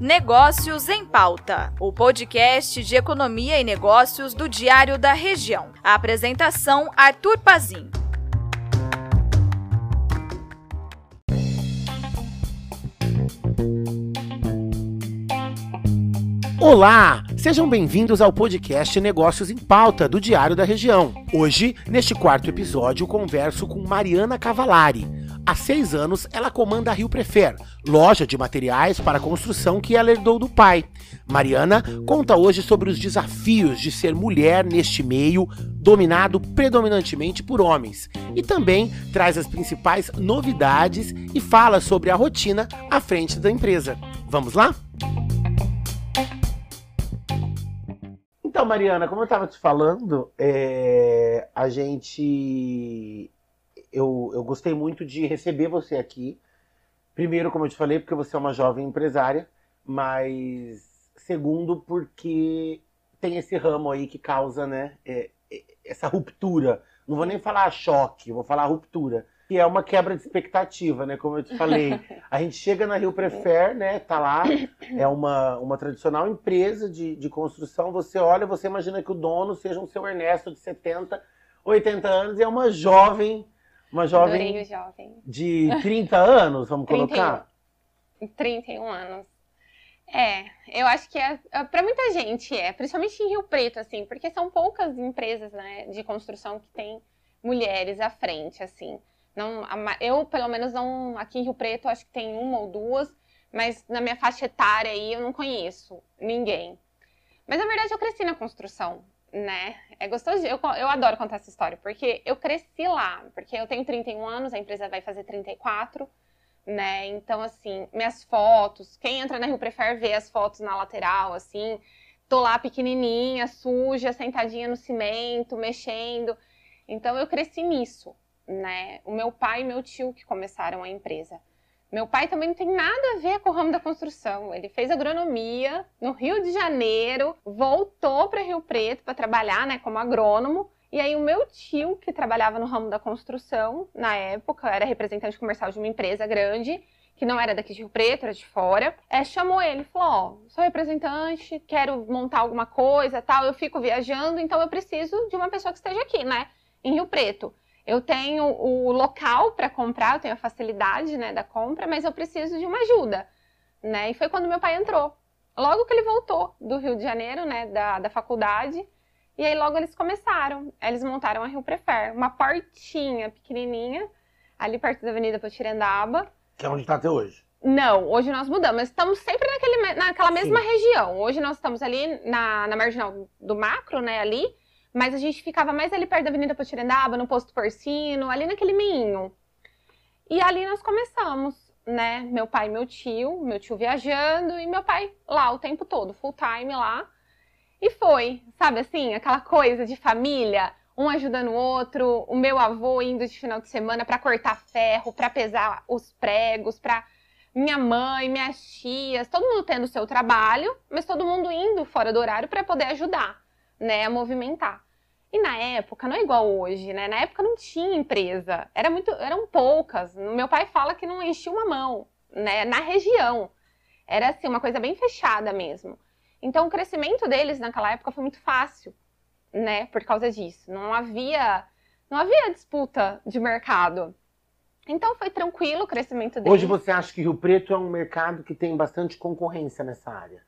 Negócios em Pauta, o podcast de economia e negócios do Diário da Região. A apresentação: Arthur Pazin. Olá! Sejam bem-vindos ao podcast Negócios em Pauta do Diário da Região. Hoje, neste quarto episódio, converso com Mariana Cavalari Há seis anos, ela comanda a Rio Prefer, loja de materiais para construção que ela herdou do pai. Mariana conta hoje sobre os desafios de ser mulher neste meio dominado predominantemente por homens e também traz as principais novidades e fala sobre a rotina à frente da empresa. Vamos lá? Então, Mariana, como eu estava te falando, é, a gente eu, eu gostei muito de receber você aqui. Primeiro, como eu te falei, porque você é uma jovem empresária, mas segundo, porque tem esse ramo aí que causa, né, é, é, essa ruptura. Não vou nem falar choque, vou falar ruptura. Que é uma quebra de expectativa, né? Como eu te falei. A gente chega na Rio Prefer, né? Tá lá, é uma, uma tradicional empresa de, de construção. Você olha, você imagina que o dono seja um seu Ernesto de 70, 80 anos e é uma jovem uma jovem, jovem. de 30 anos, vamos 31. colocar? 31 anos. É, eu acho que é, é para muita gente é, principalmente em Rio Preto, assim, porque são poucas empresas né, de construção que tem mulheres à frente, assim. Não, eu, pelo menos, não, aqui em Rio Preto, acho que tem uma ou duas, mas na minha faixa etária aí eu não conheço ninguém. Mas na verdade eu cresci na construção né? É gostoso. Eu, eu adoro contar essa história, porque eu cresci lá. Porque eu tenho 31 anos, a empresa vai fazer 34, né? Então, assim, minhas fotos. Quem entra na Rio Prefer vê as fotos na lateral, assim. Tô lá pequenininha, suja, sentadinha no cimento, mexendo. Então, eu cresci nisso, né? O meu pai e meu tio que começaram a empresa. Meu pai também não tem nada a ver com o ramo da construção. Ele fez agronomia no Rio de Janeiro, voltou para Rio Preto para trabalhar, né, como agrônomo. E aí o meu tio, que trabalhava no ramo da construção na época, era representante comercial de uma empresa grande, que não era daqui de Rio Preto, era de fora, é, chamou ele falou: Ó, oh, sou representante, quero montar alguma coisa, tal, eu fico viajando, então eu preciso de uma pessoa que esteja aqui, né, em Rio Preto. Eu tenho o local para comprar, eu tenho a facilidade né, da compra, mas eu preciso de uma ajuda. Né? E foi quando meu pai entrou. Logo que ele voltou do Rio de Janeiro, né, da, da faculdade, e aí logo eles começaram. Eles montaram a Rio Prefer, uma portinha pequenininha, ali perto da Avenida Potirendaba. Que é onde está até hoje. Não, hoje nós mudamos, mas estamos sempre naquele, naquela mesma Sim. região. Hoje nós estamos ali na, na marginal do macro, né, ali, mas a gente ficava mais ali perto da Avenida Potirendaba, no Posto Porcino, ali naquele meinho. E ali nós começamos, né? Meu pai e meu tio, meu tio viajando e meu pai lá o tempo todo, full time lá. E foi, sabe assim, aquela coisa de família, um ajudando o outro, o meu avô indo de final de semana para cortar ferro, para pesar os pregos, para minha mãe, minhas tias, todo mundo tendo o seu trabalho, mas todo mundo indo fora do horário para poder ajudar né, a movimentar. E na época, não é igual hoje, né? Na época não tinha empresa, era muito, eram poucas. Meu pai fala que não enchia uma mão, né? Na região. Era assim, uma coisa bem fechada mesmo. Então o crescimento deles naquela época foi muito fácil, né? Por causa disso. Não havia, não havia disputa de mercado. Então foi tranquilo o crescimento deles. Hoje você acha que Rio Preto é um mercado que tem bastante concorrência nessa área?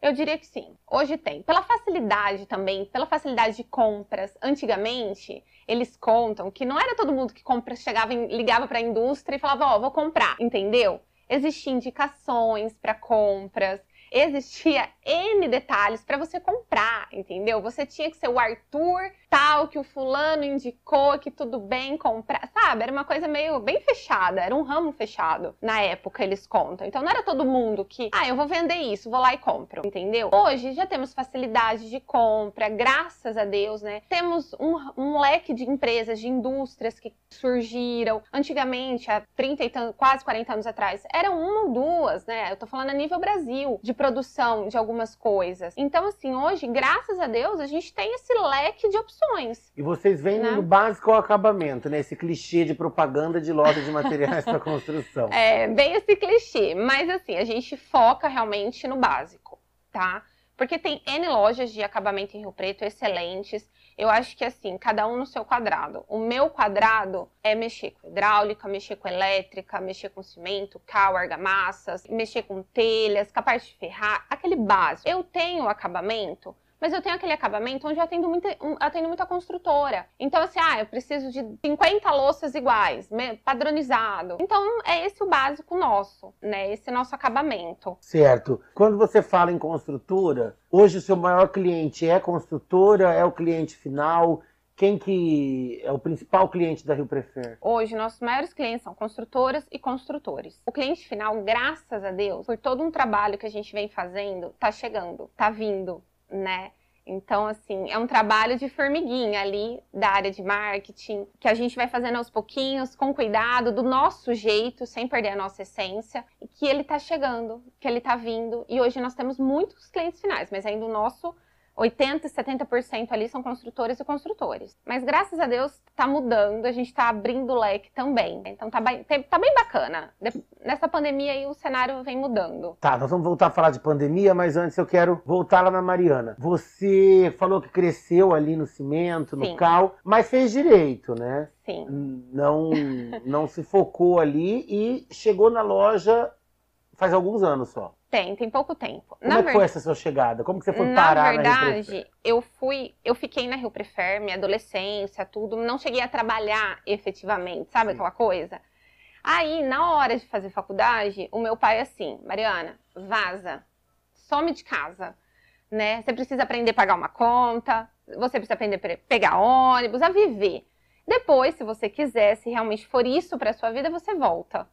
Eu diria que sim. Hoje tem. Pela facilidade também, pela facilidade de compras. Antigamente, eles contam que não era todo mundo que compra, chegava, ligava para a indústria e falava, ó, oh, vou comprar, entendeu? Existiam indicações para compras, existia N detalhes para você comprar, entendeu? Você tinha que ser o Arthur tal que o fulano indicou que tudo bem comprar, sabe? Era uma coisa meio bem fechada, era um ramo fechado. Na época eles contam. Então não era todo mundo que, ah, eu vou vender isso, vou lá e compro, entendeu? Hoje já temos facilidade de compra, graças a Deus, né? Temos um, um leque de empresas, de indústrias que surgiram. Antigamente, há 30 e quase 40 anos atrás, eram uma ou duas, né? Eu tô falando a nível Brasil, de produção de algumas coisas. Então, assim, hoje, graças a Deus, a gente tem esse leque de opções opções. E vocês vendem Né? no básico ao acabamento, né? Esse clichê de propaganda de loja de materiais para construção. É, bem esse clichê. Mas assim, a gente foca realmente no básico, tá? Porque tem N lojas de acabamento em Rio Preto excelentes. Eu acho que assim, cada um no seu quadrado. O meu quadrado é mexer com hidráulica, mexer com elétrica, mexer com cimento, cal, argamassas, mexer com telhas, capaz de ferrar, aquele básico. Eu tenho acabamento, mas eu tenho aquele acabamento onde eu atendo muita, atendo muita construtora. Então, assim, ah, eu preciso de 50 louças iguais, padronizado. Então, é esse o básico nosso, né? Esse nosso acabamento. Certo. Quando você fala em construtora, hoje o seu maior cliente é construtora, é o cliente final? Quem que é o principal cliente da Rio Prefer? Hoje, nossos maiores clientes são construtoras e construtores. O cliente final, graças a Deus, por todo um trabalho que a gente vem fazendo, tá chegando, tá vindo, né? Então, assim, é um trabalho de formiguinha ali da área de marketing, que a gente vai fazendo aos pouquinhos, com cuidado, do nosso jeito, sem perder a nossa essência, e que ele tá chegando, que ele tá vindo. E hoje nós temos muitos clientes finais, mas ainda o nosso 80%, 70% ali são construtores e construtores. Mas graças a Deus tá mudando, a gente tá abrindo o leque também. Então tá bem, tá bem bacana. De- Nessa pandemia aí o cenário vem mudando. Tá, nós vamos voltar a falar de pandemia, mas antes eu quero voltar lá na Mariana. Você falou que cresceu ali no cimento, no Sim. cal, mas fez direito, né? Sim. Não, não se focou ali e chegou na loja faz alguns anos só. Tem, tem pouco tempo. Como é que foi essa sua chegada? Como que você foi na parar na Rio Prefer? verdade, eu fui, eu fiquei na Rio Prefer, minha adolescência, tudo, não cheguei a trabalhar efetivamente, sabe Sim. aquela coisa? Aí, na hora de fazer faculdade, o meu pai assim, Mariana, vaza, some de casa, né? Você precisa aprender a pagar uma conta, você precisa aprender a pe- pegar ônibus, a viver. Depois, se você quiser, se realmente for isso para sua vida, você volta.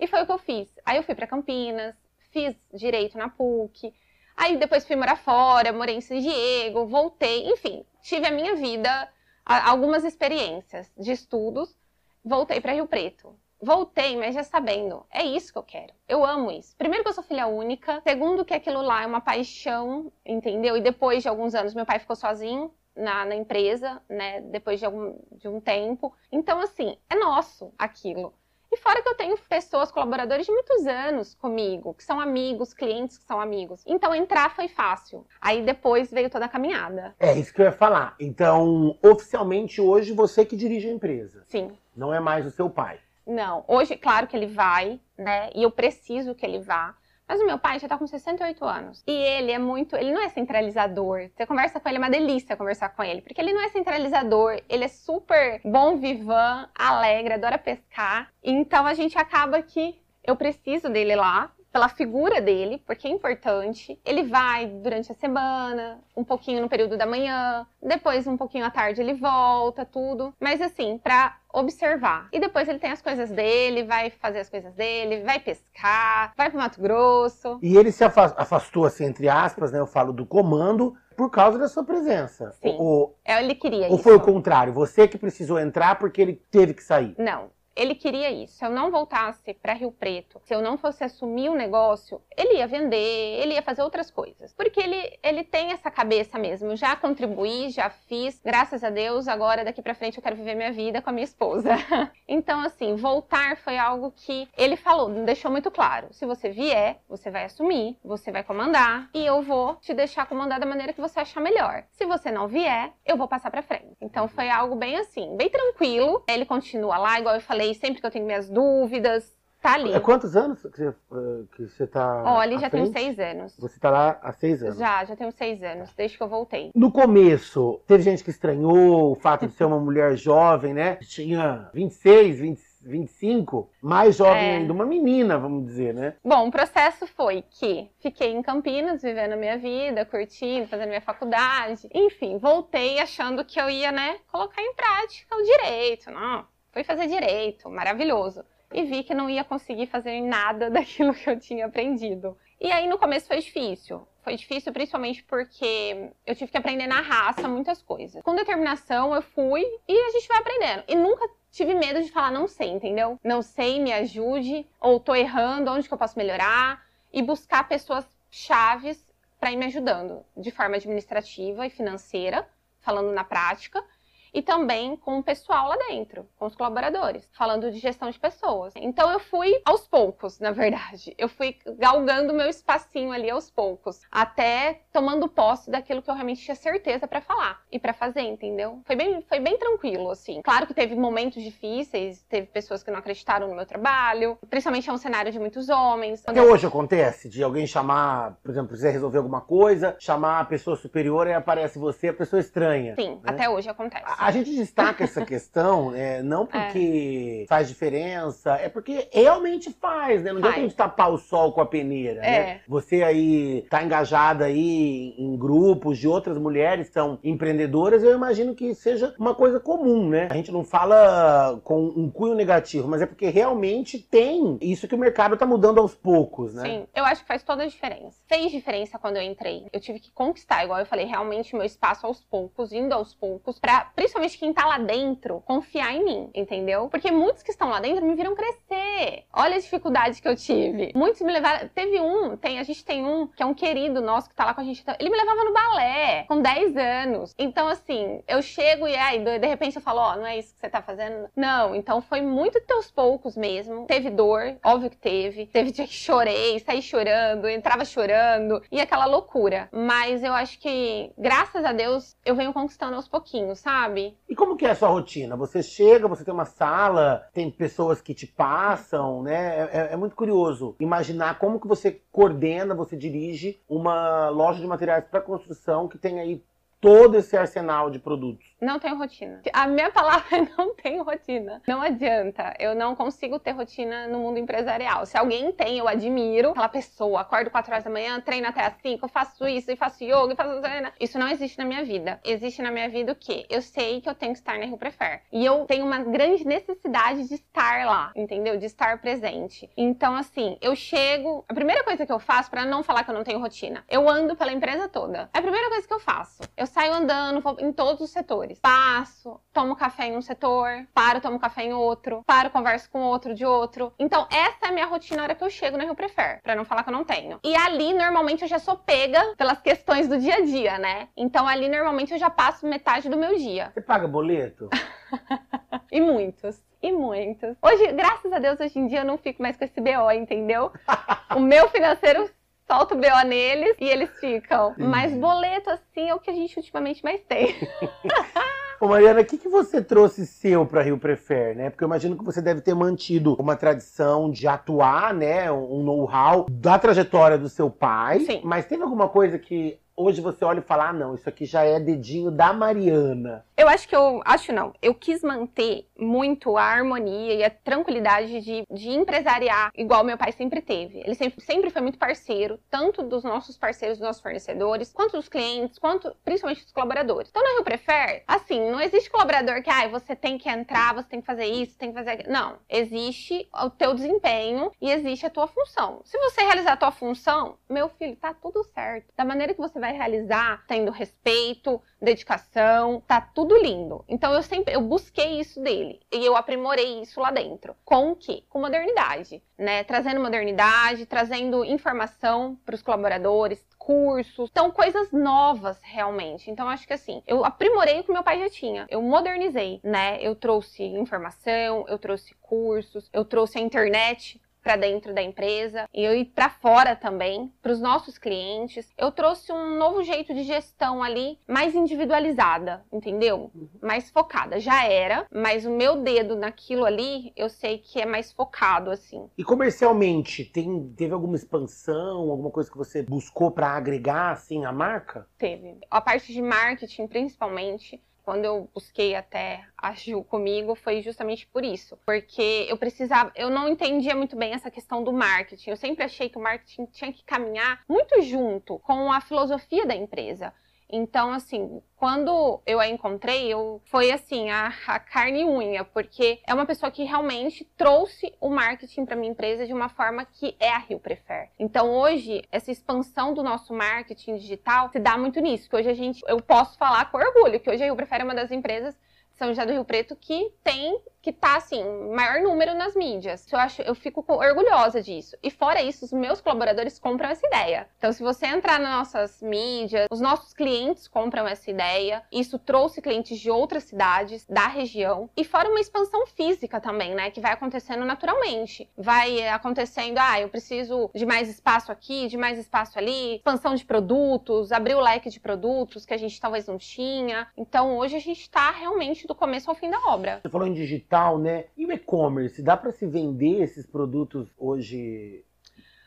E foi o que eu fiz. Aí eu fui para Campinas, fiz direito na PUC. Aí depois fui morar fora, morei em São Diego, voltei, enfim, tive a minha vida, algumas experiências de estudos, voltei para Rio Preto. Voltei, mas já sabendo, é isso que eu quero. Eu amo isso. Primeiro que eu sou filha única, segundo que aquilo lá é uma paixão, entendeu? E depois de alguns anos meu pai ficou sozinho na, na empresa, né? Depois de, algum, de um tempo. Então, assim, é nosso aquilo. Fora que eu tenho pessoas, colaboradores de muitos anos comigo, que são amigos, clientes que são amigos. Então entrar foi fácil. Aí depois veio toda a caminhada. É isso que eu ia falar. Então, oficialmente hoje você que dirige a empresa, Sim. não é mais o seu pai. Não. Hoje, claro que ele vai, né? E eu preciso que ele vá. Mas o meu pai já tá com 68 anos. E ele é muito. Ele não é centralizador. Você conversa com ele, é uma delícia conversar com ele. Porque ele não é centralizador. Ele é super bom vivan, alegre, adora pescar. Então a gente acaba que eu preciso dele lá. Pela figura dele, porque é importante. Ele vai durante a semana, um pouquinho no período da manhã, depois um pouquinho à tarde ele volta, tudo. Mas assim, pra observar. E depois ele tem as coisas dele, vai fazer as coisas dele, vai pescar, vai pro Mato Grosso. E ele se afa- afastou, assim, entre aspas, né? Eu falo do comando, por causa da sua presença. Sim. Ou, É, Ele queria ou isso. foi o contrário? Você que precisou entrar porque ele teve que sair. Não. Ele queria isso. Se eu não voltasse para Rio Preto, se eu não fosse assumir o negócio, ele ia vender, ele ia fazer outras coisas. Porque ele, ele tem essa cabeça mesmo. Já contribuí, já fiz, graças a Deus. Agora, daqui para frente, eu quero viver minha vida com a minha esposa. então, assim, voltar foi algo que ele falou, deixou muito claro. Se você vier, você vai assumir, você vai comandar e eu vou te deixar comandar da maneira que você achar melhor. Se você não vier, eu vou passar para frente. Então, foi algo bem assim, bem tranquilo. Ele continua lá, igual eu falei, sempre que eu tenho minhas dúvidas, tá ali. É quantos anos que você, eh, que você tá Olha, já tenho seis anos. Você tá lá há seis anos. Já, já tenho seis anos, desde que eu voltei. No começo, teve gente que estranhou o fato de ser uma mulher jovem, né? Tinha 26, 20, 25, mais jovem É. ainda, uma menina, vamos dizer, né? Bom, o processo foi que fiquei em Campinas, vivendo a minha vida, curtindo, fazendo minha faculdade. Enfim, voltei achando que eu ia, né, colocar em prática o direito. Não, fui fazer direito, maravilhoso. E vi que não ia conseguir fazer nada daquilo que eu tinha aprendido. E aí no começo foi difícil. Foi difícil principalmente porque eu tive que aprender na raça muitas coisas. Com determinação eu fui e a gente vai aprendendo. E nunca tive medo de falar não sei, entendeu? Não sei, me ajude, ou tô errando, onde que eu posso melhorar e buscar pessoas chaves para ir me ajudando de forma administrativa e financeira, falando na prática e também com o pessoal lá dentro, com os colaboradores, falando de gestão de pessoas. Então eu fui aos poucos, na verdade. Eu fui galgando meu espacinho ali aos poucos, até tomando posse daquilo que eu realmente tinha certeza para falar e para fazer, entendeu? Foi bem, foi bem tranquilo, assim. Claro que teve momentos difíceis, teve pessoas que não acreditaram no meu trabalho, principalmente é um cenário de muitos homens. Até hoje acontece de alguém chamar, por exemplo, precisa resolver alguma coisa, chamar a pessoa superior e aparece você, a pessoa estranha. Sim, né? até hoje acontece. A gente destaca essa questão, é, não porque é. faz diferença, é porque realmente faz, né? Não adianta a gente tapar o sol com a peneira, né? é. né? Você aí tá engajada aí em grupos de outras mulheres que são empreendedoras, eu imagino que seja uma coisa comum, né? A gente não fala com um cunho negativo, mas é porque realmente tem isso que o mercado tá mudando aos poucos, né? Sim, eu acho que faz toda a diferença. Fez diferença quando eu entrei. Eu tive que conquistar, igual eu falei, realmente meu espaço aos poucos, indo aos poucos, para principalmente quem tá lá dentro confiar em mim, entendeu? Porque muitos que estão lá dentro me viram crescer. Olha a dificuldade que eu tive. Muitos me levaram. Teve um, tem, a gente tem um que é um querido nosso que tá lá com a gente. Ele me levava no balé com 10 anos. Então, assim, eu chego e aí, de repente eu falo, ó, oh, não é isso que você tá fazendo? Não, então foi muito teus poucos mesmo. Teve dor, óbvio que teve. Teve dia que chorei, saí chorando, entrava chorando e aquela loucura. Mas eu acho que, graças a Deus, eu venho conquistando aos pouquinhos, sabe? E como que é a sua rotina? Você chega, você tem uma sala, tem pessoas que te passam, né? É, é, é muito curioso imaginar como que você coordena, você dirige uma loja de materiais para construção que tem aí todo esse arsenal de produtos. Não tenho rotina. A minha palavra é não tenho rotina. Não adianta. Eu não consigo ter rotina no mundo empresarial. Se alguém tem, eu admiro aquela pessoa. Acordo 4 horas da manhã, treino até as 5, faço isso, e faço yoga, e faço. Isso não existe na minha vida. Existe na minha vida o quê? Eu sei que eu tenho que estar na Rio Prefer. E eu tenho uma grande necessidade de estar lá, entendeu? De estar presente. Então, assim, eu chego. A primeira coisa que eu faço, para não falar que eu não tenho rotina, eu ando pela empresa toda. É a primeira coisa que eu faço. Eu saio andando em todos os setores setores. Passo, tomo café em um setor, paro, tomo café em outro, paro, converso com outro de outro. Então, essa é a minha rotina na hora que eu chego no Rio Prefer, pra não falar que eu não tenho. E ali, normalmente, eu já sou pega pelas questões do dia a dia, né? Então, ali, normalmente, eu já passo metade do meu dia. Você paga boleto? e muitos. E muitos. Hoje, graças a Deus, hoje em dia eu não fico mais com esse BO, entendeu? o meu financeiro solta o BO neles e eles ficam. Sim. Mas boleto, assim, é o que a gente ultimamente mais tem. Ô Mariana, o que, que você trouxe seu para Rio Prefer, né? Porque eu imagino que você deve ter mantido uma tradição de atuar, né? Um know-how da trajetória do seu pai. Sim. Mas teve alguma coisa que hoje você olha e fala: ah, não, isso aqui já é dedinho da Mariana. Eu acho que eu. Acho não. Eu quis manter muito a harmonia e a tranquilidade de, de empresariar, igual meu pai sempre teve. Ele sempre, sempre foi muito parceiro, tanto dos nossos parceiros, dos nossos fornecedores, quanto dos clientes, quanto principalmente dos colaboradores. Então, na Rio Prefer, assim, não existe colaborador que, ah, você tem que entrar, você tem que fazer isso, tem que fazer aquilo. Não. Existe o teu desempenho e existe a tua função. Se você realizar a tua função, meu filho, tá tudo certo. Da maneira que você vai realizar, tendo respeito, dedicação, tá tudo lindo. Então eu sempre eu busquei isso dele e eu aprimorei isso lá dentro. Com o quê? Com modernidade, né? Trazendo modernidade, trazendo informação para os colaboradores, cursos, então coisas novas realmente. Então acho que assim, eu aprimorei o que meu pai já tinha. Eu modernizei, né? Eu trouxe informação, eu trouxe cursos, eu trouxe a internet para dentro da empresa e eu ir para fora também, para os nossos clientes. Eu trouxe um novo jeito de gestão ali, mais individualizada, entendeu? Uhum. Mais focada. Já era, mas o meu dedo naquilo ali, eu sei que é mais focado assim. E comercialmente, tem teve alguma expansão, alguma coisa que você buscou para agregar assim a marca? Teve. A parte de marketing, principalmente, quando eu busquei até a Ju comigo foi justamente por isso. Porque eu precisava, eu não entendia muito bem essa questão do marketing. Eu sempre achei que o marketing tinha que caminhar muito junto com a filosofia da empresa. Então, assim, quando eu a encontrei, eu foi assim, a, a carne e unha, porque é uma pessoa que realmente trouxe o marketing para minha empresa de uma forma que é a Rio Prefer. Então, hoje, essa expansão do nosso marketing digital se dá muito nisso, que hoje a gente, eu posso falar com orgulho, que hoje a Rio Prefer é uma das empresas São José do Rio Preto que tem que tá, assim, maior número nas mídias. Eu acho, eu fico orgulhosa disso. E fora isso, os meus colaboradores compram essa ideia. Então, se você entrar nas nossas mídias, os nossos clientes compram essa ideia. Isso trouxe clientes de outras cidades, da região. E fora uma expansão física também, né? Que vai acontecendo naturalmente. Vai acontecendo, ah, eu preciso de mais espaço aqui, de mais espaço ali, expansão de produtos, abrir o leque de produtos que a gente talvez não tinha. Então, hoje a gente está realmente do começo ao fim da obra. Você falou em digital, né? E o e-commerce, dá para se vender esses produtos hoje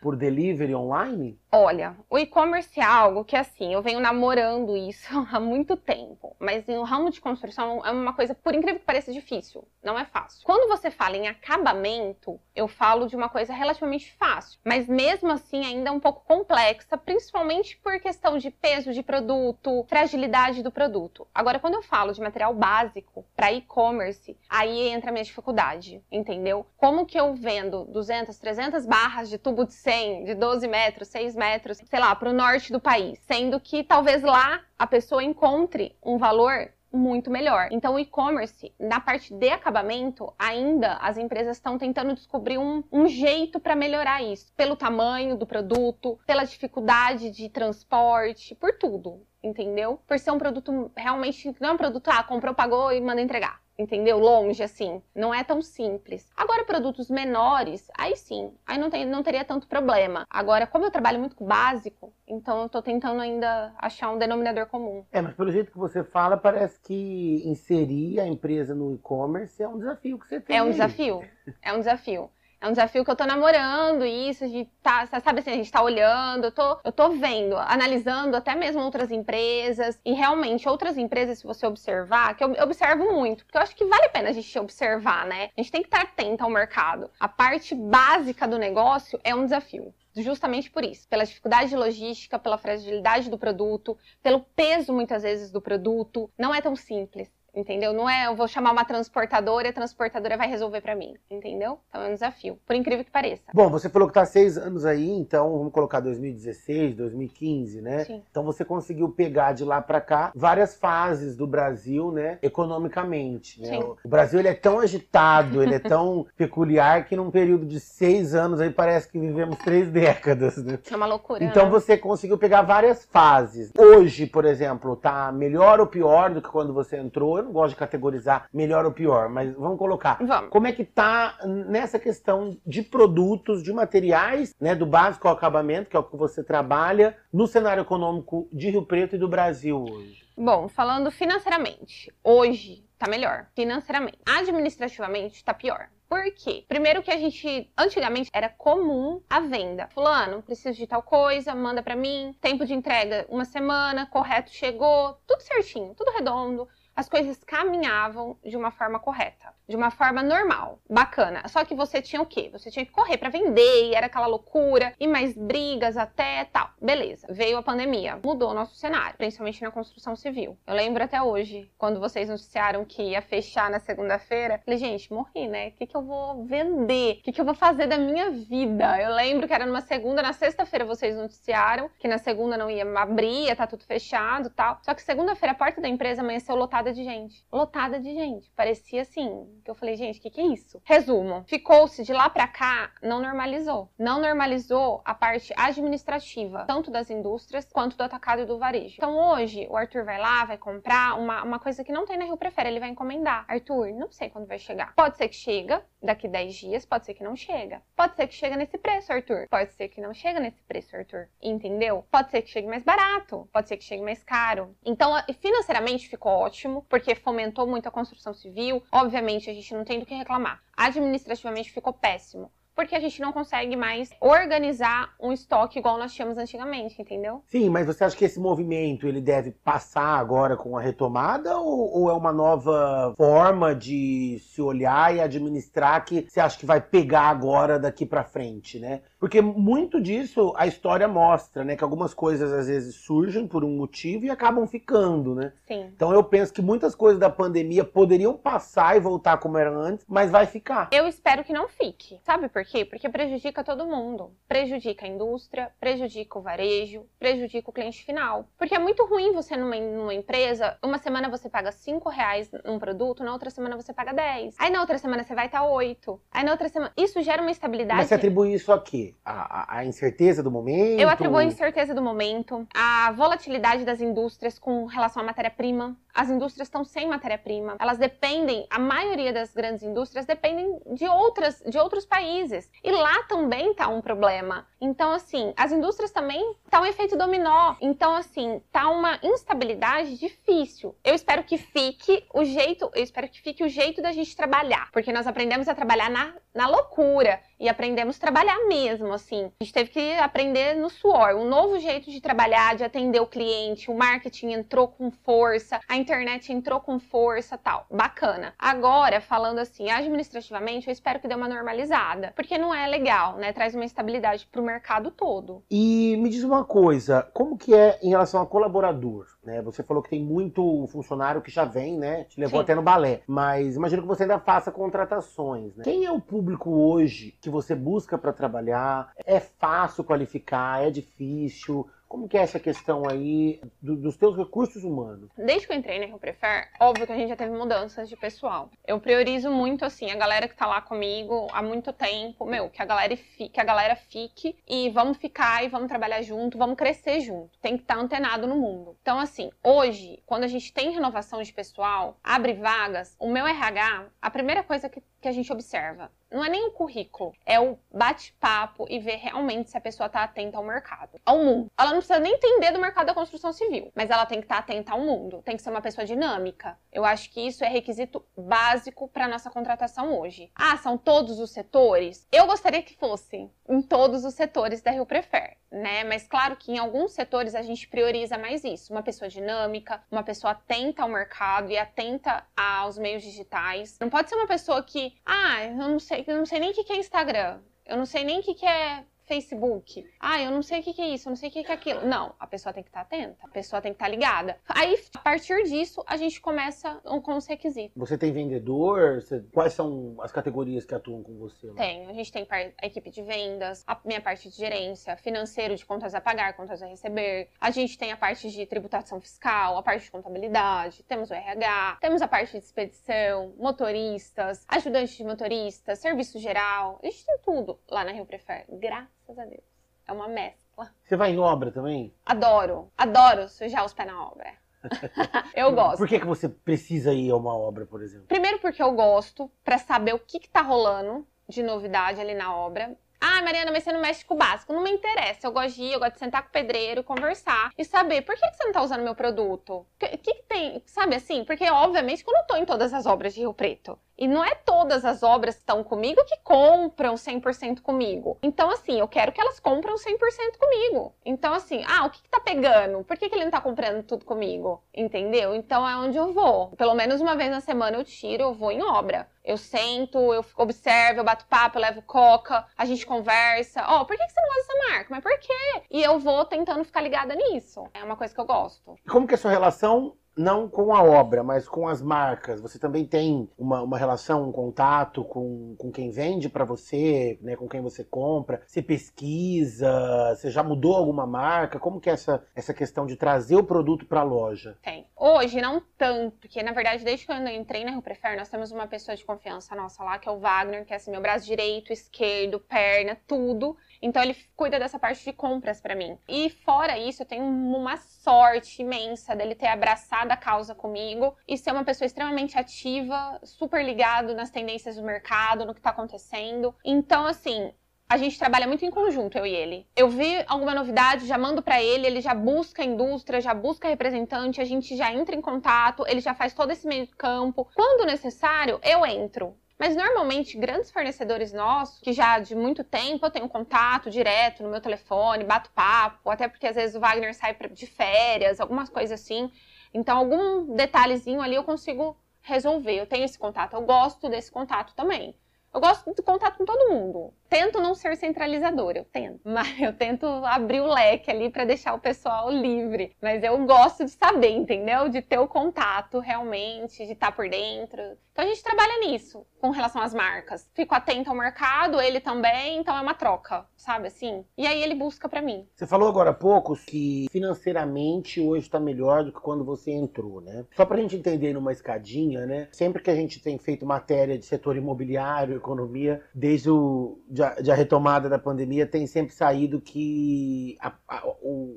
por delivery online? Olha, o e-commerce é algo que, assim, eu venho namorando isso há muito tempo, mas no ramo de construção é uma coisa, por incrível que pareça, difícil. Não é fácil. Quando você fala em acabamento, eu falo de uma coisa relativamente fácil, mas mesmo assim ainda é um pouco complexa, principalmente por questão de peso de produto, fragilidade do produto. Agora, quando eu falo de material básico para e-commerce, aí entra a minha dificuldade, entendeu? Como que eu vendo 200, 300 barras de tubo de 100, de 12 metros, 6 metros, sei lá, para o norte do país, sendo que talvez lá a pessoa encontre um valor muito melhor. Então, o e-commerce, na parte de acabamento, ainda as empresas estão tentando descobrir um, um jeito para melhorar isso, pelo tamanho do produto, pela dificuldade de transporte, por tudo, entendeu? Por ser um produto realmente não é um produto, ah, comprou, pagou e manda entregar entendeu? Longe, assim. Não é tão simples. Agora, produtos menores, aí sim, aí não, tem, não teria tanto problema. Agora, como eu trabalho muito com básico, então eu tô tentando ainda achar um denominador comum. É, mas pelo jeito que você fala, parece que inserir a empresa no e-commerce é um desafio que você tem. É um desafio. É um desafio. É um desafio que eu tô namorando isso, de tá, sabe assim, a gente tá olhando, eu tô, eu tô vendo, analisando até mesmo outras empresas. E realmente, outras empresas, se você observar, que eu observo muito, porque eu acho que vale a pena a gente observar, né? A gente tem que estar atento ao mercado. A parte básica do negócio é um desafio justamente por isso, pela dificuldade de logística, pela fragilidade do produto, pelo peso muitas vezes do produto, não é tão simples. Entendeu? Não é eu vou chamar uma transportadora e a transportadora vai resolver para mim. Entendeu? Então é um desafio, por incrível que pareça. Bom, você falou que tá seis anos aí, então vamos colocar 2016, 2015, né? Sim. Então você conseguiu pegar de lá para cá várias fases do Brasil, né? Economicamente. Né? Sim. O Brasil ele é tão agitado, ele é tão peculiar que num período de seis anos aí parece que vivemos três décadas, né? É uma loucura. Então né? você conseguiu pegar várias fases. Hoje, por exemplo, tá melhor ou pior do que quando você entrou? Eu não gosto de categorizar melhor ou pior, mas vamos colocar. Vamos. Como é que tá nessa questão de produtos, de materiais, né, do básico ao acabamento, que é o que você trabalha, no cenário econômico de Rio Preto e do Brasil hoje? Bom, falando financeiramente, hoje tá melhor, financeiramente. Administrativamente tá pior. Por quê? Primeiro que a gente, antigamente, era comum a venda. Fulano, preciso de tal coisa, manda para mim. Tempo de entrega, uma semana, correto, chegou. Tudo certinho, tudo redondo as coisas caminhavam de uma forma correta, de uma forma normal, bacana. Só que você tinha o quê? Você tinha que correr para vender e era aquela loucura e mais brigas até tal. Beleza. Veio a pandemia, mudou o nosso cenário, principalmente na construção civil. Eu lembro até hoje, quando vocês noticiaram que ia fechar na segunda-feira, falei, gente, morri, né? O que, que eu vou vender? O que, que eu vou fazer da minha vida? Eu lembro que era numa segunda, na sexta-feira vocês noticiaram que na segunda não ia abrir, ia tá tudo fechado tal. Só que segunda-feira a porta da empresa amanheceu lotada lotada de gente. Lotada de gente. Parecia assim, que eu falei, gente, o que, que é isso? Resumo, ficou-se de lá para cá, não normalizou. Não normalizou a parte administrativa, tanto das indústrias quanto do atacado e do varejo. Então hoje, o Arthur vai lá, vai comprar uma, uma coisa que não tem na Rio Prefere, ele vai encomendar. Arthur, não sei quando vai chegar. Pode ser que chega daqui 10 dias, pode ser que não chega. Pode ser que chega nesse preço, Arthur. Pode ser que não chega nesse preço, Arthur. Entendeu? Pode ser que chegue mais barato, pode ser que chegue mais caro. Então, financeiramente ficou ótimo porque fomentou muito a construção civil. Obviamente, a gente não tem do que reclamar. Administrativamente ficou péssimo porque a gente não consegue mais organizar um estoque igual nós tínhamos antigamente, entendeu? Sim, mas você acha que esse movimento ele deve passar agora com a retomada ou, ou é uma nova forma de se olhar e administrar que você acha que vai pegar agora daqui para frente, né? Porque muito disso a história mostra, né? Que algumas coisas às vezes surgem por um motivo e acabam ficando, né? Sim. Então eu penso que muitas coisas da pandemia poderiam passar e voltar como era antes, mas vai ficar. Eu espero que não fique. Sabe por por quê? Porque prejudica todo mundo. Prejudica a indústria, prejudica o varejo, prejudica o cliente final. Porque é muito ruim você numa, numa empresa, uma semana você paga 5 reais num produto, na outra semana você paga 10. Aí na outra semana você vai estar 8. Aí na outra semana. Isso gera uma estabilidade. Mas você atribui isso a quê? A, a, a incerteza do momento? Eu atribuo a incerteza do momento, a volatilidade das indústrias com relação à matéria-prima. As indústrias estão sem matéria-prima. Elas dependem, a maioria das grandes indústrias dependem de outras, de outros países. E lá também tá um problema. Então, assim, as indústrias também tá um efeito dominó. Então, assim, tá uma instabilidade difícil. Eu espero que fique o jeito, eu espero que fique o jeito da gente trabalhar, porque nós aprendemos a trabalhar na, na loucura e aprendemos a trabalhar mesmo, assim. A gente teve que aprender no suor, um novo jeito de trabalhar, de atender o cliente, o marketing entrou com força, a internet entrou com força, tal. Bacana. Agora, falando assim, administrativamente, eu espero que dê uma normalizada, porque não é legal, né? Traz uma estabilidade pro mercado todo. E me diz uma coisa, como que é em relação a colaborador? Né? Você falou que tem muito funcionário que já vem, né? Te levou Sim. até no balé. Mas imagino que você ainda faça contratações, né? Quem é o público hoje que você busca para trabalhar? É fácil qualificar? É difícil? Como que é essa questão aí do- dos teus recursos humanos? Desde que eu entrei na Rio Prefer, óbvio que a gente já teve mudanças de pessoal. Eu priorizo muito, assim, a galera que tá lá comigo há muito tempo, meu, que a galera, fi- que a galera fique e vamos ficar e vamos trabalhar junto, vamos crescer junto. Tem que estar antenado no mundo. Então, assim, hoje, quando a gente tem renovação de pessoal, abre vagas, o meu RH, a primeira coisa que, que a gente observa não é nem o currículo, é o bate-papo e ver realmente se a pessoa tá atenta ao mercado, ao mundo. Ela não precisa nem entender do mercado da construção civil, mas ela tem que estar atenta ao mundo, tem que ser uma pessoa dinâmica. Eu acho que isso é requisito básico para nossa contratação hoje. Ah, são todos os setores? Eu gostaria que fossem em todos os setores da Rio Prefer, né? Mas claro que em alguns setores a gente prioriza mais isso, uma pessoa dinâmica, uma pessoa atenta ao mercado e atenta aos meios digitais. Não pode ser uma pessoa que, ah, eu não sei, eu não sei nem o que é Instagram. Eu não sei nem o que é Facebook. Ah, eu não sei o que, que é isso, eu não sei o que, que é aquilo. Não, a pessoa tem que estar atenta, a pessoa tem que estar ligada. Aí, a partir disso, a gente começa com os requisitos. Você tem vendedor? Você- Quais são as categorias que atuam com você? lá? Tem, a gente tem a equipe de vendas, a minha parte de gerência, financeiro de contas a pagar, contas a receber. A gente tem a parte de tributação fiscal, a parte de contabilidade, temos o RH, temos a parte de expedição, motoristas, ajudantes de motoristas, serviço geral. A gente tem tudo lá na Rio Prefer, graças a Deus. É uma mescla. Você vai em obra também? Adoro, adoro sujar os pés na obra. eu gosto. Por que, que você precisa ir a uma obra, por exemplo? Primeiro porque eu gosto, pra saber o que, que tá rolando de novidade ali na obra. Ah, Mariana, mas você não mexe com o básico. Não me interessa. Eu gosto de ir, eu gosto de sentar com o pedreiro, conversar e saber por que, você não tá usando meu produto? O que, que, que tem? Sabe assim? Porque, obviamente, que eu não tô em todas as obras de Rio Preto. E não é todas as obras que estão comigo que compram 100% comigo. Então, assim, eu quero que elas compram 100% comigo. Então, assim, ah, o que, que tá pegando? Por que, que ele não tá comprando tudo comigo? Entendeu? Então é onde eu vou. Pelo menos uma vez na semana eu tiro, eu vou em obra. Eu sento, eu observo, eu bato papo, eu levo coca, a gente conversa. Ó, por que, você não usa essa marca? Mas por quê? E eu vou tentando ficar ligada nisso. É uma coisa que eu gosto. Como que é a sua relação, não com a obra, mas com as marcas? Você também tem uma, uma relação, um contato com, com quem vende para você, né, com quem você compra? Você pesquisa? Você já mudou alguma marca? Como que é essa, essa questão de trazer o produto para a loja? Tem. Hoje, não tanto, porque na verdade, desde que eu entrei na Rio Prefer, nós temos uma pessoa de confiança nossa lá, que é o Wagner, que é assim, meu braço direito, esquerdo, perna, tudo. Então ele cuida dessa parte de compras pra mim. E fora isso, eu tenho uma sorte imensa dele ter abraçado a causa comigo e ser uma pessoa extremamente ativa, super ligado nas tendências do mercado, no que tá acontecendo. Então, assim, a gente trabalha muito em conjunto, eu e ele. Eu vi alguma novidade, já mando pra ele, ele já busca a indústria, já busca representante, a gente já entra em contato, ele já faz todo esse meio de campo. Quando necessário, eu entro. Mas normalmente, grandes fornecedores nossos, que já de muito tempo eu tenho contato direto no meu telefone, bato papo, até porque às vezes o Wagner sai de férias, algumas coisas assim. Então, algum detalhezinho ali eu consigo resolver. Eu tenho esse contato, eu gosto desse contato também. Eu gosto de contato com todo mundo. Tento não ser centralizadora, eu tento, mas eu tento abrir o leque ali para deixar o pessoal livre. Mas eu gosto de saber, entendeu? De ter o contato realmente, de estar tá por dentro. Então a gente trabalha nisso com relação às marcas. Fico atento ao mercado, ele também, então é uma troca, sabe assim? E aí ele busca para mim. Você falou agora há pouco que financeiramente hoje está melhor do que quando você entrou, né? Só pra gente entender numa escadinha, né? Sempre que a gente tem feito matéria de setor imobiliário, economia, desde o, de a, de a retomada da pandemia, tem sempre saído que a, a,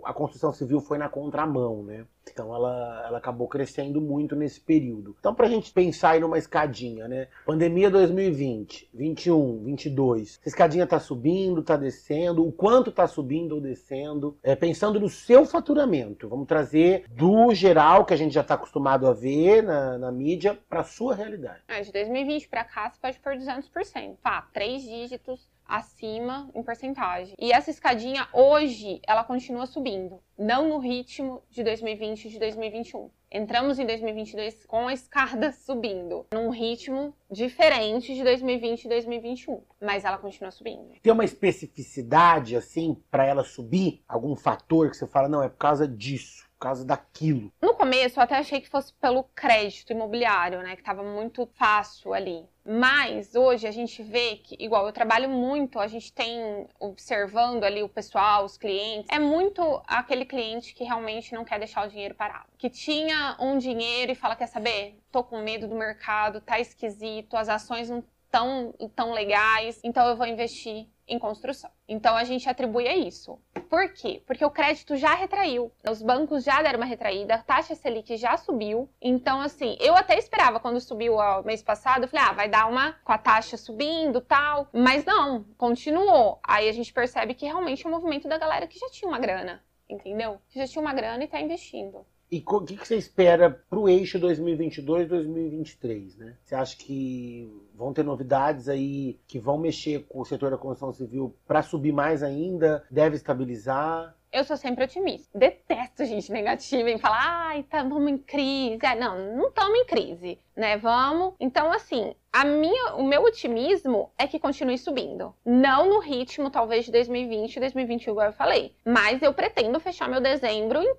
a construção civil foi na contramão, né? Então ela, ela acabou crescendo muito nesse período. Então, para a gente pensar aí numa escadinha, né? Pandemia 2020, 21, 22. Essa escadinha está subindo, está descendo, o quanto está subindo ou descendo? É, pensando no seu faturamento, vamos trazer do geral que a gente já está acostumado a ver na, na mídia para sua realidade. É, de 2020 para cá, você pode pôr 200%. Pá, três dígitos acima em porcentagem. E essa escadinha hoje ela continua subindo, não no ritmo de 2020 e de 2021. Entramos em 2022 com a escada subindo, num ritmo diferente de 2020 e 2021, mas ela continua subindo. Tem uma especificidade assim para ela subir? Algum fator que você fala não é por causa disso? Causa daquilo. No começo eu até achei que fosse pelo crédito imobiliário, né? Que tava muito fácil ali. Mas hoje a gente vê que, igual eu trabalho muito, a gente tem observando ali o pessoal, os clientes, é muito aquele cliente que realmente não quer deixar o dinheiro parado. Que tinha um dinheiro e fala: quer saber? Tô com medo do mercado, tá esquisito, as ações não tão, tão legais, então eu vou investir em construção. Então a gente atribui a isso. Por quê? Porque o crédito já retraiu, os bancos já deram uma retraída, a taxa Selic já subiu. Então, assim, eu até esperava quando subiu o mês passado, eu falei, ah, vai dar uma com a taxa subindo tal. Mas não, continuou. Aí a gente percebe que realmente é um movimento da galera que já tinha uma grana, entendeu? Que já tinha uma grana e tá investindo. E o que, que, você espera para o eixo 2022-2023, né? Você acha que vão ter novidades aí que vão mexer com o setor da construção civil para subir mais ainda? Deve estabilizar? eu sou sempre otimista. Detesto gente negativa em falar, ai, tá, vamos em crise. Ah, não, não estamos em crise, né? Vamos. Então, assim, a minha, o meu otimismo é que continue subindo. Não no ritmo, talvez, de 2020 e 2021, igual eu falei. Mas eu pretendo fechar meu dezembro em,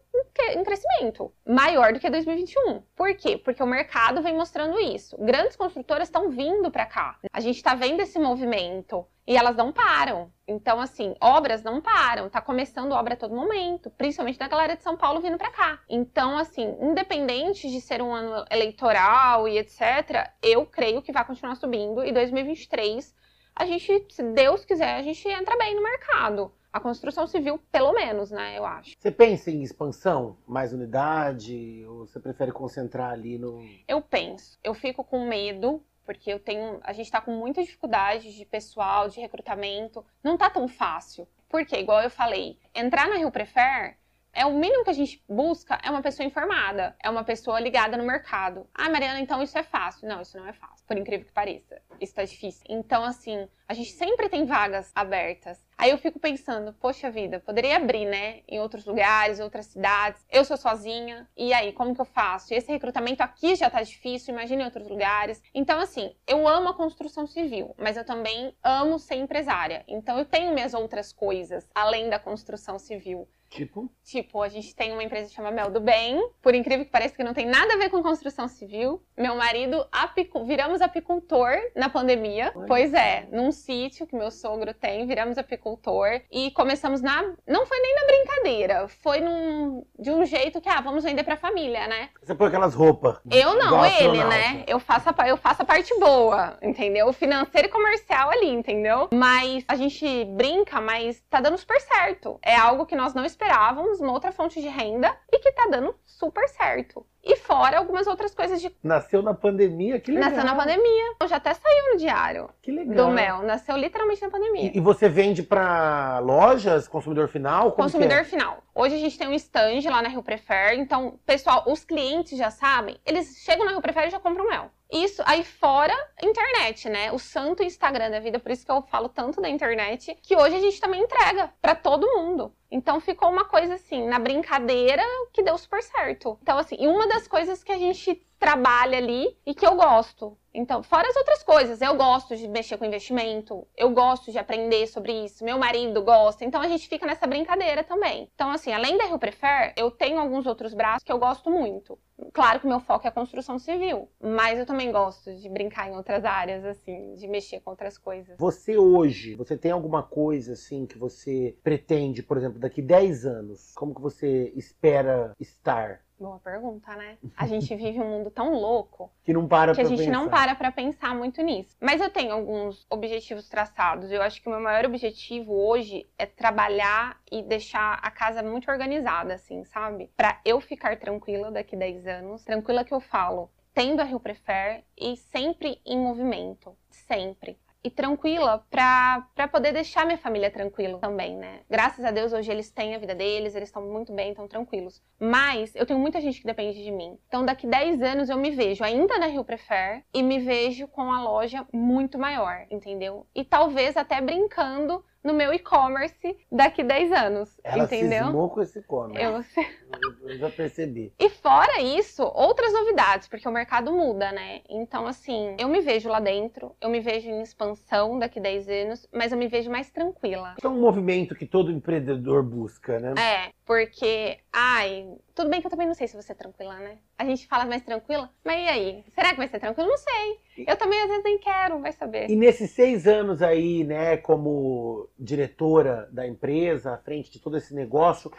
em, crescimento. Maior do que 2021. Por quê? Porque o mercado vem mostrando isso. Grandes construtoras estão vindo para cá. A gente está vendo esse movimento. E elas não param. Então, assim, obras não param. Tá começando obra a todo momento, principalmente da galera de São Paulo vindo para cá. Então, assim, independente de ser um ano eleitoral e etc., eu creio que vai continuar subindo. E 2023, a gente, se Deus quiser, a gente entra bem no mercado. A construção civil, pelo menos, né, eu acho. Você pensa em expansão? Mais unidade? Ou você prefere concentrar ali no. Eu penso. Eu fico com medo porque eu tenho, a gente está com muita dificuldade de pessoal, de recrutamento, não tá tão fácil. Porque, igual eu falei, entrar na Rio Prefer é o mínimo que a gente busca é uma pessoa informada, é uma pessoa ligada no mercado. Ah, Mariana, então isso é fácil. Não, isso não é fácil, por incrível que pareça. Isso tá difícil. Então, assim, a gente sempre tem vagas abertas. Aí eu fico pensando, poxa vida, poderia abrir, né? Em outros lugares, outras cidades. Eu sou sozinha. E aí, como que eu faço? Esse recrutamento aqui já tá difícil, imagina em outros lugares. Então, assim, eu amo a construção civil, mas eu também amo ser empresária. Então, eu tenho minhas outras coisas além da construção civil. Tipo? Tipo, a gente tem uma empresa que chama Mel do Bem, por incrível que pareça que não tem nada a ver com construção civil. Meu marido, apicu... viramos apicultor na pandemia. Oi. Pois é, num sítio que meu sogro tem, viramos apicultor e começamos na. Não foi nem na brincadeira, foi num... de um jeito que, ah, vamos vender pra família, né? Você põe aquelas roupas. Eu não, ele, né? Eu faço, a... eu faço a parte boa, entendeu? Financeiro e comercial ali, entendeu? Mas a gente brinca, mas tá dando super certo. É algo que nós não esperamos esperávamos, uma outra fonte de renda e que tá dando super certo. E fora algumas outras coisas de. Nasceu na pandemia, que legal. Nasceu na pandemia. Já até saiu no diário. Que legal. Do mel. Nasceu literalmente na pandemia. E, e você vende para lojas, consumidor final? Como consumidor é? final. Hoje a gente tem um stand lá na Rio Prefer. Então, pessoal, os clientes já sabem, eles chegam na Rio Prefer e já compram mel. Isso aí fora internet, né? O santo Instagram da vida, por isso que eu falo tanto da internet, que hoje a gente também entrega para todo mundo. Então ficou uma coisa assim, na brincadeira, que deu super certo. Então, assim, e uma das coisas que a gente trabalha ali e que eu gosto. Então, fora as outras coisas, eu gosto de mexer com investimento, eu gosto de aprender sobre isso, meu marido gosta, então a gente fica nessa brincadeira também. Então, assim, além da Rio Prefer, eu tenho alguns outros braços que eu gosto muito. Claro que o meu foco é a construção civil, mas eu também gosto de brincar em outras áreas, assim, de mexer com outras coisas. Você hoje, você tem alguma coisa, assim, que você pretende, por exemplo, daqui 10 anos? Como que você espera estar? Boa pergunta, né? A gente vive um mundo tão louco que não para que a gente pensar. não para para pensar muito nisso. Mas eu tenho alguns objetivos traçados. Eu acho que o meu maior objetivo hoje é trabalhar e deixar a casa muito organizada, assim, sabe? Para eu ficar tranquila daqui 10 anos. Tranquila que eu falo, tendo a Rio Prefer e sempre em movimento, sempre e tranquila para poder deixar minha família tranquila também, né? Graças a Deus hoje eles têm a vida deles, eles estão muito bem, estão tranquilos. Mas eu tenho muita gente que depende de mim. Então daqui 10 anos eu me vejo ainda na Rio Prefer e me vejo com a loja muito maior, entendeu? E talvez até brincando no meu e-commerce daqui 10 anos, Ela entendeu? cismou com esse e-commerce. Eu... Eu, eu já percebi. E fora isso, outras novidades, porque o mercado muda, né? Então, assim, eu me vejo lá dentro, eu me vejo em expansão daqui 10 anos, mas eu me vejo mais tranquila. Isso é um movimento que todo empreendedor busca, né? É, porque, ai, tudo bem que eu também não sei se você é tranquila, né? A gente fala mais tranquila, mas e aí? Será que vai ser tranquilo? Não sei. Eu também às vezes nem quero, vai saber. E nesses seis anos aí, né, como diretora da empresa, à frente de todo esse negócio,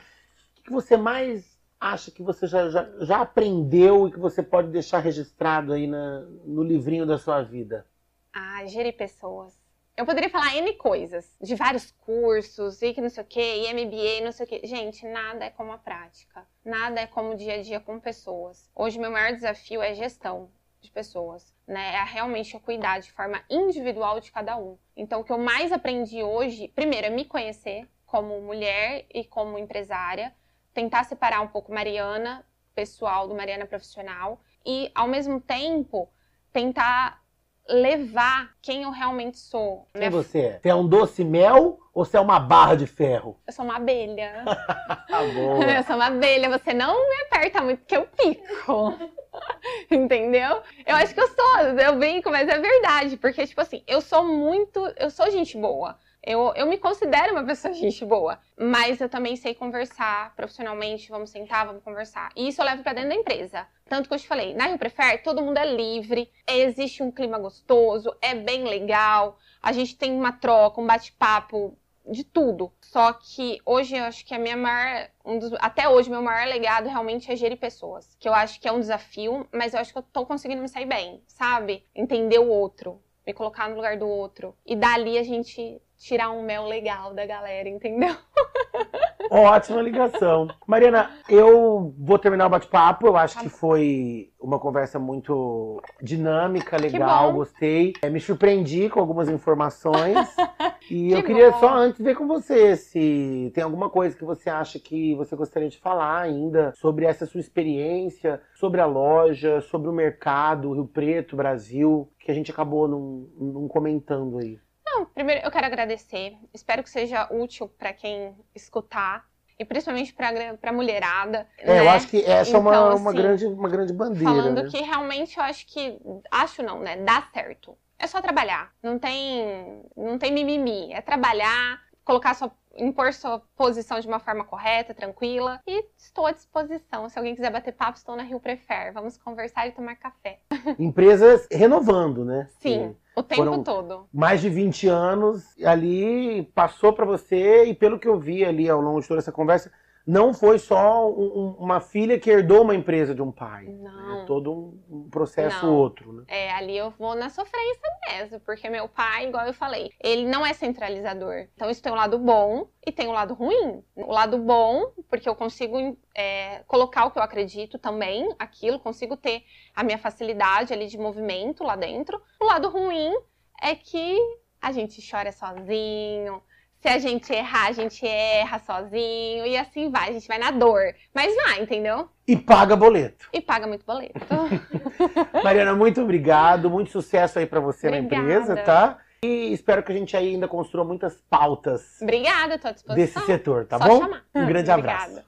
o que você mais acha que você já, já, já aprendeu e que você pode deixar registrado aí na, no livrinho da sua vida? Ah, gerir pessoas. Eu poderia falar N coisas, de vários cursos, e que não sei o que, e MBA, não sei o que. Gente, nada é como a prática. Nada é como o dia a dia com pessoas. Hoje, meu maior desafio é gestão de pessoas, né? É realmente cuidar de forma individual de cada um. Então, o que eu mais aprendi hoje, primeiro, é me conhecer como mulher e como empresária, tentar separar um pouco Mariana pessoal do Mariana profissional e, ao mesmo tempo, tentar levar quem eu realmente sou. Quem você é? Você é um doce mel ou você é uma barra de ferro? Eu sou uma abelha. Tá bom. Eu sou uma abelha, você não me aperta muito porque eu pico. Entendeu? Eu acho que eu sou, eu brinco, mas é verdade, porque tipo assim, eu sou muito, eu sou gente boa. Eu, eu me considero uma pessoa gente boa, mas eu também sei conversar profissionalmente. Vamos sentar, vamos conversar. E isso eu levo para dentro da empresa. Tanto que eu te falei, na Rio Prefer, todo mundo é livre, existe um clima gostoso, é bem legal, a gente tem uma troca, um bate-papo de tudo. Só que hoje eu acho que a minha maior, um dos, até hoje meu maior legado realmente é gerir pessoas, que eu acho que é um desafio, mas eu acho que eu tô conseguindo me sair bem, sabe? Entender o outro, me colocar no lugar do outro e dali a gente tirar um mel legal da galera, entendeu? Ótima ligação. Mariana, eu vou terminar o bate-papo. Eu acho Tá que foi uma conversa muito dinâmica, legal, gostei. É, me surpreendi com algumas informações. e eu Que queria bom. só antes ver com você se tem alguma coisa que você acha que você gostaria de falar ainda sobre essa sua experiência, sobre a loja, sobre o mercado, Rio Preto, Brasil, que a gente acabou não comentando aí. Não, primeiro eu quero agradecer. Espero que seja útil para quem escutar e principalmente para para mulherada. É, eu né? acho que essa é uma, Então, uma, assim, grande, uma grande bandeira. Falando né? que realmente eu acho que acho não, né? Dá certo. É só trabalhar. Não tem não tem mimimi, é trabalhar, colocar sua impor sua posição de uma forma correta, tranquila. E estou à disposição. Se alguém quiser bater papo, estou na Rio Prefer. Vamos conversar e tomar café. Empresas renovando, né? Sim, o tempo foram- todo. mais de 20 anos ali passou para você e pelo que eu vi ali ao longo de toda essa conversa, não foi só um- um- uma filha que herdou uma empresa de um pai. Não. É todo um, um processo Não. outro, né? É, ali eu vou na sofrência mesmo, porque meu pai, igual eu falei, ele não é centralizador. Então isso tem um lado bom e tem um lado ruim. O lado bom, porque eu consigo é, colocar o que eu acredito também, aquilo, consigo ter a minha facilidade ali de movimento lá dentro. O lado ruim é que a gente chora sozinho. Se a gente errar, a gente erra sozinho e assim vai, a gente vai na dor. Mas vai, entendeu? E paga boleto. E paga muito boleto. Mariana, muito obrigado, muito sucesso aí para você na Obrigada. empresa, tá? E espero que a gente ainda construa muitas pautas Obrigada, tô à disposição. desse setor, tá Só bom? chamar. Um grande Obrigada. abraço.